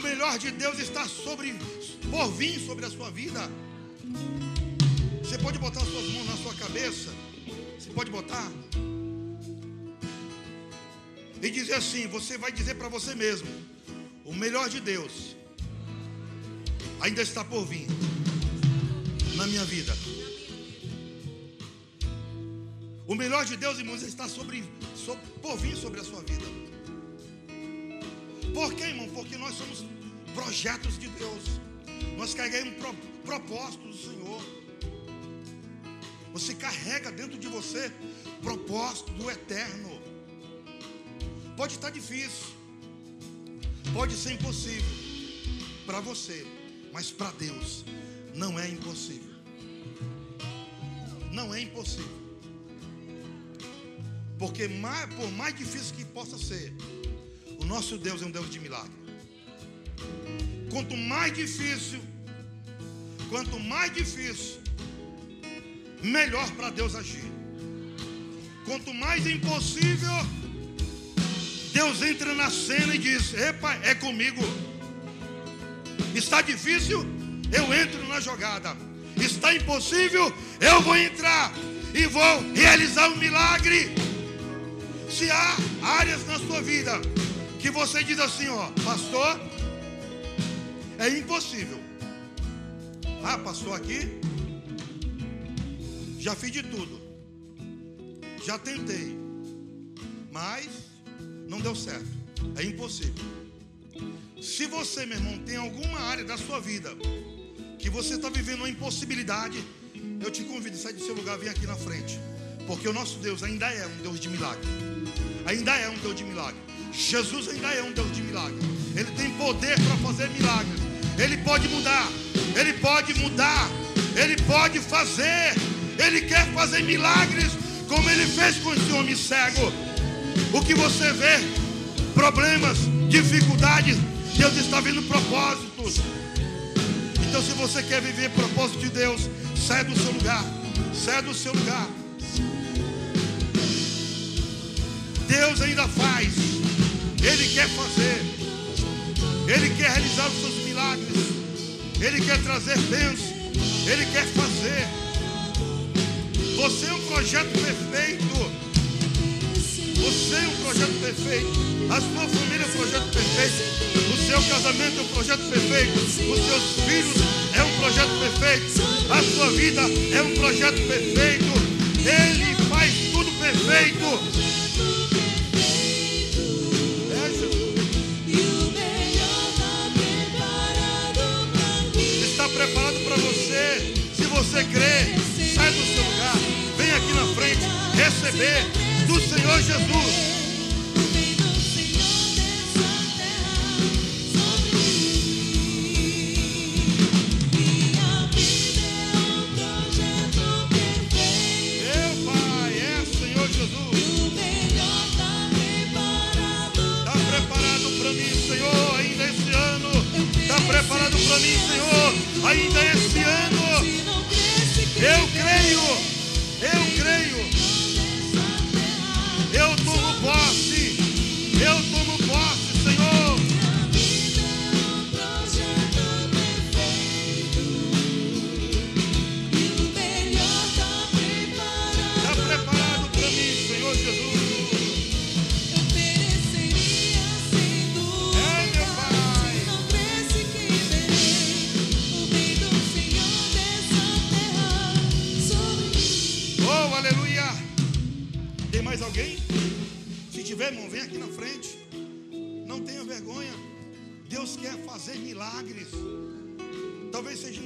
S1: Melhor de Deus está sobre, por vir sobre a sua vida. Você pode botar as suas mãos na sua cabeça. Você pode botar. E dizer assim: você vai dizer para você mesmo: o melhor de Deus ainda está por vir na minha vida. O melhor de Deus, irmãos, está sobre, sobre, por vir sobre a sua vida. Por quê, irmão? Porque nós somos projetos de Deus. Nós carregamos pro, propósitos do Senhor. Você carrega dentro de você propósito do eterno. Pode estar difícil, pode ser impossível para você, mas para Deus não é impossível. Não é impossível. Porque mais, por mais difícil que possa ser, nosso Deus é um Deus de milagre. Quanto mais difícil, quanto mais difícil, melhor para Deus agir. Quanto mais impossível, Deus entra na cena e diz: Epa, é comigo. Está difícil? Eu entro na jogada. Está impossível? Eu vou entrar e vou realizar um milagre. Se há áreas na sua vida que você diz assim, ó, pastor, é impossível. Ah, pastor, aqui já fiz de tudo. Já tentei. Mas não deu certo. É impossível. Se você, meu irmão, tem alguma área da sua vida que você está vivendo uma impossibilidade, eu te convido a sair do seu lugar vir aqui na frente. Porque o nosso Deus ainda é um Deus de milagre. Ainda é um Deus de milagre. Jesus ainda é um Deus de milagre. Ele tem poder para fazer milagres. Ele pode mudar. Ele pode mudar. Ele pode fazer. Ele quer fazer milagres como ele fez com esse homem cego. O que você vê, problemas, dificuldades, Deus está vendo propósitos. Então, se você quer viver propósito de Deus, sai do seu lugar. Sai do seu lugar. Deus ainda faz. Ele quer fazer. Ele quer realizar os seus milagres. Ele quer trazer bênçãos. Ele quer fazer. Você é um projeto perfeito. Você é um projeto perfeito. A sua família é um projeto perfeito. O seu casamento é um projeto perfeito. Os seus filhos é um projeto perfeito. A sua vida é um projeto perfeito. Ele faz tudo perfeito. Você crê, sai do seu lugar. Vem aqui na frente receber do Senhor Jesus.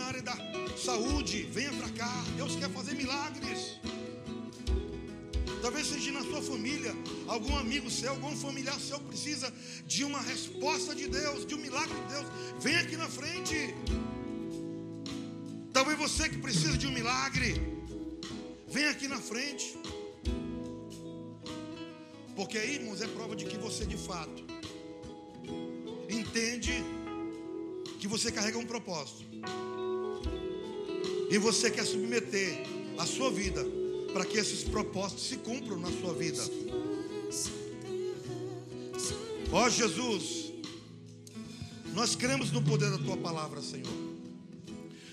S1: Na área da saúde. Venha para cá. Deus quer fazer milagres. Talvez seja na sua família. Algum amigo seu, algum familiar seu precisa de uma resposta de Deus, de um milagre de Deus. Vem aqui na frente. Talvez você que precisa de um milagre. Vem aqui na frente. Porque aí, irmãos, é prova de que você de fato entende que você carrega um propósito. E você quer submeter a sua vida para que esses propósitos se cumpram na sua vida. Ó oh, Jesus, nós cremos no poder da tua palavra, Senhor.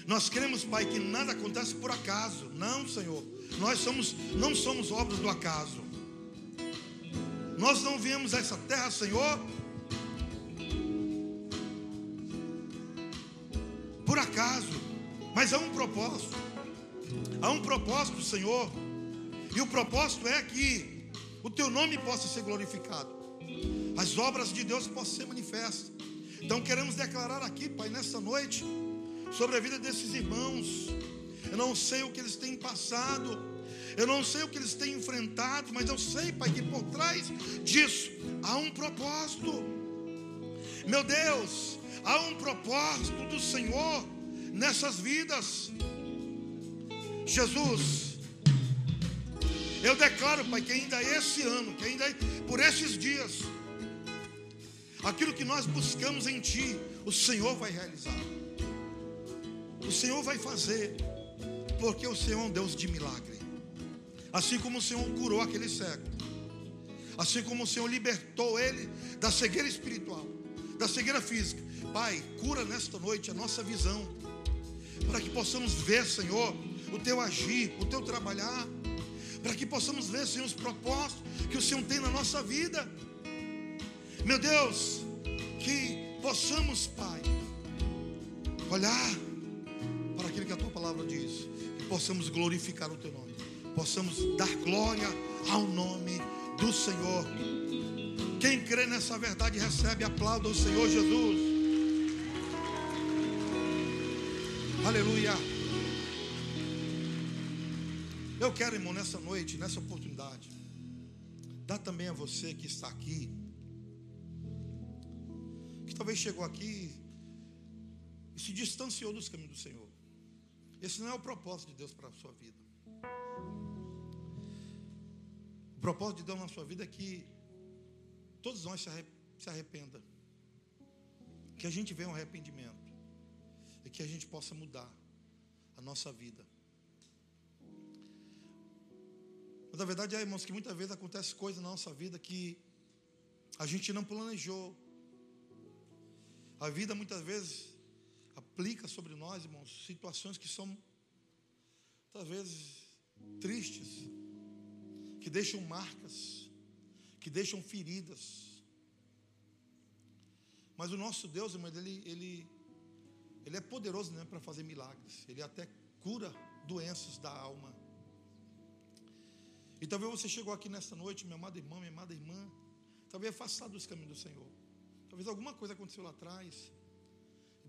S1: Nós cremos, Pai, que nada acontece por acaso. Não, Senhor. Nós somos, não somos obras do acaso. Nós não viemos a essa terra, Senhor, por acaso, mas há um propósito. Há um propósito, Senhor. E o propósito é que o teu nome possa ser glorificado. As obras de Deus possam ser manifestas. Então queremos declarar aqui, Pai, nessa noite sobre a vida desses irmãos. Eu não sei o que eles têm passado, eu não sei o que eles têm enfrentado, mas eu sei, Pai, que por trás disso há um propósito. Meu Deus, há um propósito do Senhor nessas vidas. Jesus, eu declaro, Pai, que ainda esse ano, que ainda por esses dias, aquilo que nós buscamos em Ti, o Senhor vai realizar. O Senhor vai fazer, porque o Senhor é um Deus de milagre. Assim como o Senhor curou aquele cego, assim como o Senhor libertou ele da cegueira espiritual, da cegueira física. Pai, cura nesta noite a nossa visão, para que possamos ver, Senhor, o teu agir, o teu trabalhar, para que possamos ver, Senhor, os propósitos que o Senhor tem na nossa vida. Meu Deus, que possamos, Pai, olhar aquilo que a tua palavra diz, que possamos glorificar o teu nome, possamos dar glória ao nome do Senhor. Quem crê nessa verdade recebe, aplauda o Senhor Jesus. Aleluia. Eu quero, irmão, nessa noite, nessa oportunidade, dar também a você que está aqui, que talvez chegou aqui e se distanciou dos caminhos do Senhor. Esse não é o propósito de Deus para a sua vida. O propósito de Deus na sua vida é que todos nós se arrependam. Que a gente venha ao arrependimento. Que a gente possa mudar a nossa vida. Mas a verdade é, irmãos, que muitas vezes acontece coisas na nossa vida que a gente não planejou. A vida muitas vezes aplica sobre nós, irmãos, situações que são talvez tristes, que deixam marcas, que deixam feridas. Mas o nosso Deus, irmão, ele, ele, ele é poderoso né, para fazer milagres. Ele até cura doenças da alma. E talvez você chegou aqui nesta noite, meu amado irmão, minha amada irmã, talvez afastado dos caminhos do Senhor. Talvez alguma coisa aconteceu lá atrás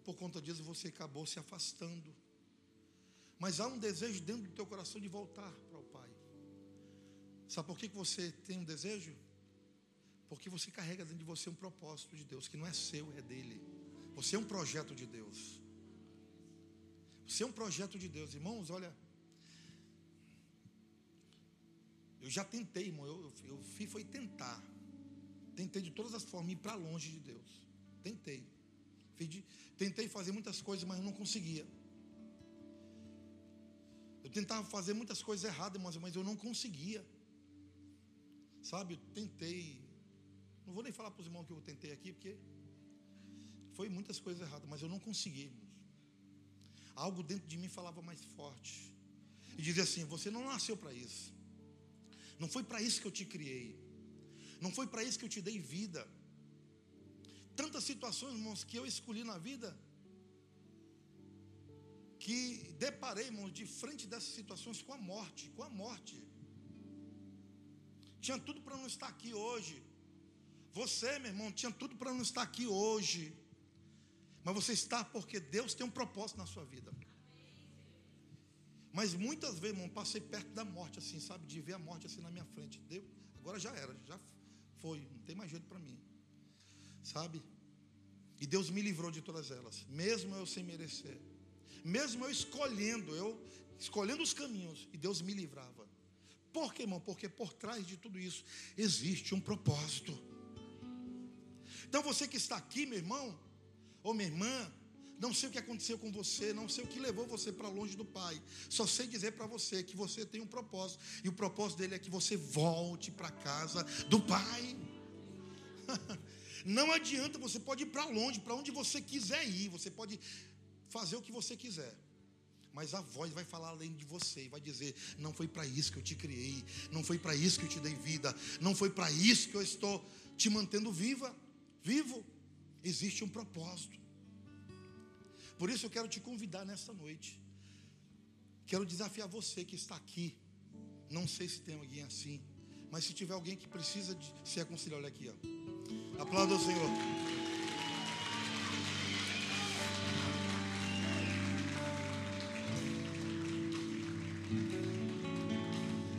S1: por conta disso você acabou se afastando. Mas há um desejo dentro do teu coração de voltar para o Pai. Sabe por que você tem um desejo? Porque você carrega dentro de você um propósito de Deus, que não é seu, é dele. Você é um projeto de Deus. Você é um projeto de Deus. Irmãos, olha. Eu já tentei, irmão. Eu, eu, eu foi tentar. Tentei de todas as formas ir para longe de Deus. Tentei. Tentei fazer muitas coisas, mas não conseguia. Eu tentava fazer muitas coisas erradas, mas, mas eu não conseguia. Sabe, eu tentei. Não vou nem falar para os irmãos que eu tentei aqui, porque foi muitas coisas erradas, mas eu não consegui, irmãos. Algo dentro de mim falava mais forte. E dizia assim: Você não nasceu para isso. Não foi para isso que eu te criei. Não foi para isso que eu te dei vida tantas situações, irmãos, que eu escolhi na vida, que deparei, irmãos, de frente dessas situações com a morte, com a morte. Tinha tudo para não estar aqui hoje. Você, meu irmão, tinha tudo para não estar aqui hoje. Mas você está porque Deus tem um propósito na sua vida. Mas muitas vezes, irmão, passei perto da morte, assim, sabe? De ver a morte assim na minha frente. Deu, agora já era, já foi, não tem mais jeito para mim sabe? E Deus me livrou de todas elas, mesmo eu sem merecer, mesmo eu escolhendo, eu escolhendo os caminhos, e Deus me livrava. Por quê, irmão? Porque por trás de tudo isso existe um propósito. Então você que está aqui, meu irmão, ou minha irmã, não sei o que aconteceu com você, não sei o que levou você para longe do Pai. Só sei dizer para você que você tem um propósito. E o propósito dele é que você volte para casa do Pai. Não adianta, você pode ir para longe, para onde você quiser ir, você pode fazer o que você quiser. Mas a voz vai falar além de você e vai dizer: Não foi para isso que eu te criei, não foi para isso que eu te dei vida, não foi para isso que eu estou te mantendo viva, vivo. Existe um propósito. Por isso eu quero te convidar nesta noite. Quero desafiar você que está aqui. Não sei se tem alguém assim, mas se tiver alguém que precisa de se aconselhar, olha aqui, ó. Aplauda o Senhor.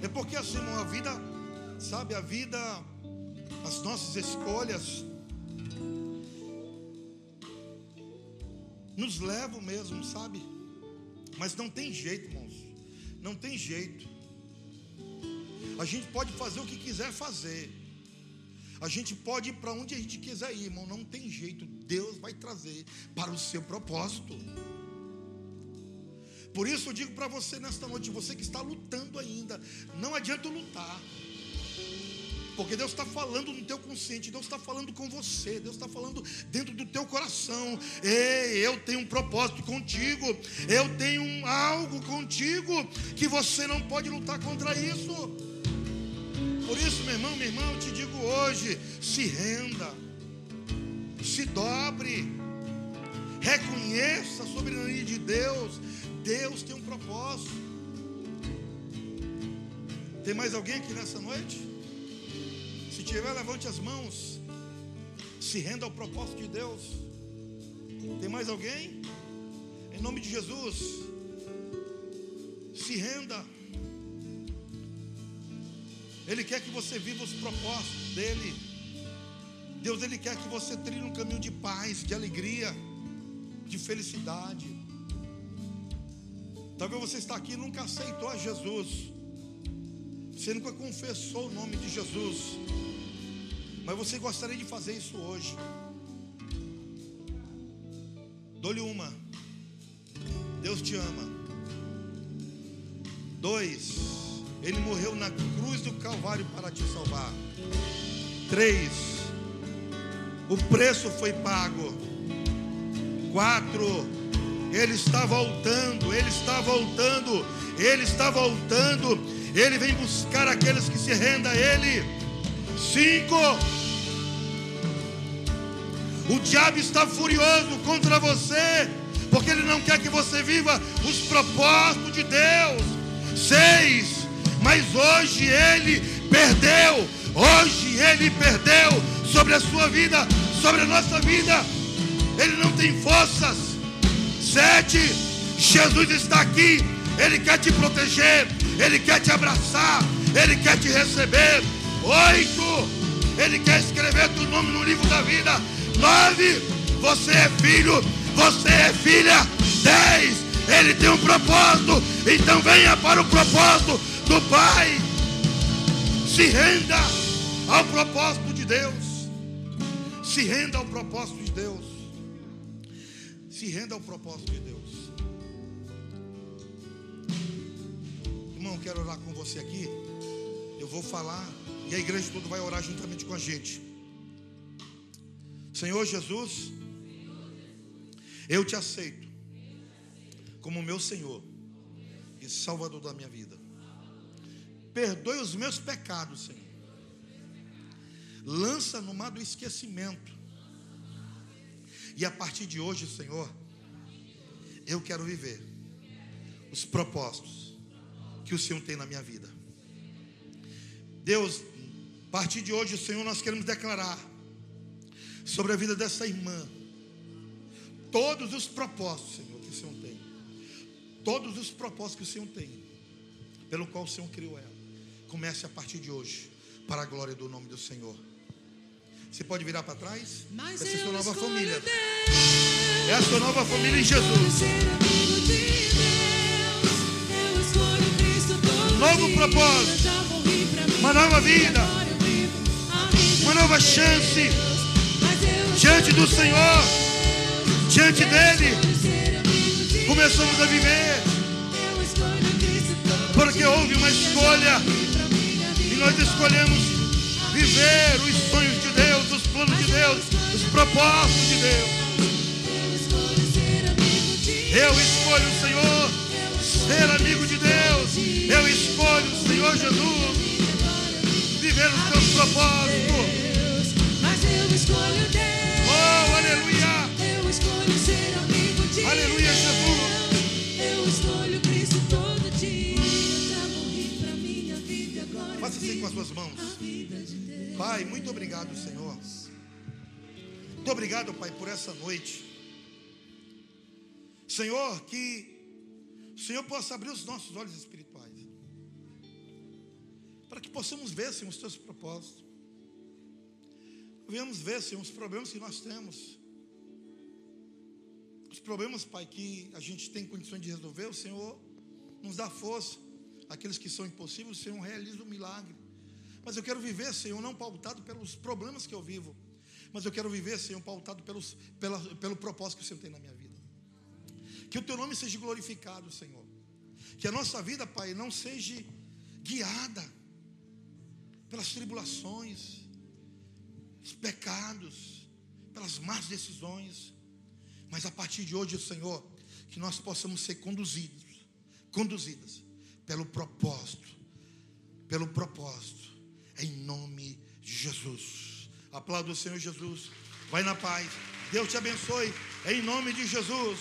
S1: É porque assim, a vida, sabe, a vida, as nossas escolhas nos levam mesmo, sabe? Mas não tem jeito, irmãos. Não tem jeito. A gente pode fazer o que quiser fazer. A gente pode ir para onde a gente quiser ir, irmão. Não tem jeito. Deus vai trazer para o seu propósito. Por isso eu digo para você nesta noite, você que está lutando ainda, não adianta lutar. Porque Deus está falando no teu consciente, Deus está falando com você, Deus está falando dentro do teu coração. Ei, eu tenho um propósito contigo, eu tenho um, algo contigo que você não pode lutar contra isso. Por isso, meu irmão, minha irmã, eu te digo hoje: se renda, se dobre, reconheça a soberania de Deus. Deus tem um propósito. Tem mais alguém aqui nessa noite? Se tiver, levante as mãos. Se renda ao propósito de Deus. Tem mais alguém? Em nome de Jesus. Se renda. Ele quer que você viva os propósitos dele. Deus, Ele quer que você trilhe um caminho de paz, de alegria, de felicidade. Talvez você está aqui e nunca aceitou a Jesus. Você nunca confessou o nome de Jesus. Mas você gostaria de fazer isso hoje. Dou-lhe uma. Deus te ama. Dois. Ele morreu na cruz do Calvário para te salvar. Três. O preço foi pago. Quatro. Ele está voltando. Ele está voltando. Ele está voltando. Ele vem buscar aqueles que se rendam a Ele. Cinco. O diabo está furioso contra você, porque ele não quer que você viva os propósitos de Deus. Seis. Mas hoje ele perdeu. Hoje ele perdeu sobre a sua vida, sobre a nossa vida. Ele não tem forças. Sete. Jesus está aqui. Ele quer te proteger. Ele quer te abraçar. Ele quer te receber. Oito. Ele quer escrever teu nome no livro da vida. Nove, você é filho, você é filha. Dez, ele tem um propósito. Então venha para o propósito do Pai. Se renda ao propósito de Deus. Se renda ao propósito de Deus. Se renda ao propósito de Deus. Quero orar com você aqui. Eu vou falar e a igreja toda vai orar juntamente com a gente. Senhor Jesus, eu te aceito como meu Senhor e Salvador da minha vida. Perdoe os meus pecados, Senhor. Lança no mar do esquecimento. E a partir de hoje, Senhor, eu quero viver os propósitos que o Senhor tem na minha vida. Deus, a partir de hoje, Senhor, nós queremos declarar sobre a vida dessa irmã todos os propósitos, Senhor, que o Senhor tem. Todos os propósitos que o Senhor tem, pelo qual o Senhor criou ela. Comece a partir de hoje, para a glória do nome do Senhor. Você pode virar para trás?
S2: Mas
S1: Essa é a sua nova família.
S2: Deus.
S1: É a sua nova família em Jesus. Novo propósito. Uma nova vida. Uma nova chance. Diante do Senhor, diante dele, começamos a viver, porque houve uma escolha e nós escolhemos viver os sonhos de Deus, os planos de Deus, os propósitos de Deus.
S2: Eu escolho
S1: o Senhor, ser amigo de Deus. Eu escolho Senhor Jesus, viver os teus propósitos.
S2: Mas eu escolho Deus.
S1: Oh, aleluia!
S2: Eu escolho ser amigo de
S1: Aleluia,
S2: Deus. Eu escolho Cristo todo dia. Já morri pra minha vida agora.
S1: Faça assim com as suas mãos. Pai, muito obrigado, Senhor. Muito obrigado, Pai, por essa noite. Senhor, que o Senhor possa abrir os nossos olhos espirituais. Para que possamos ver, Senhor, os teus propósitos. Venhamos ver, Senhor, os problemas que nós temos. Os problemas, Pai, que a gente tem condições de resolver, o Senhor nos dá força. Aqueles que são impossíveis, o Senhor realiza o milagre. Mas eu quero viver, Senhor, não pautado pelos problemas que eu vivo, mas eu quero viver, Senhor, pautado pelos, pela, pelo propósito que o Senhor tem na minha vida. Que o teu nome seja glorificado, Senhor. Que a nossa vida, Pai, não seja guiada pelas tribulações, os pecados, pelas más decisões, mas a partir de hoje, Senhor, que nós possamos ser conduzidos, conduzidas pelo propósito, pelo propósito, em nome de Jesus. Aplauda o Senhor Jesus. Vai na paz. Deus te abençoe, em nome de Jesus.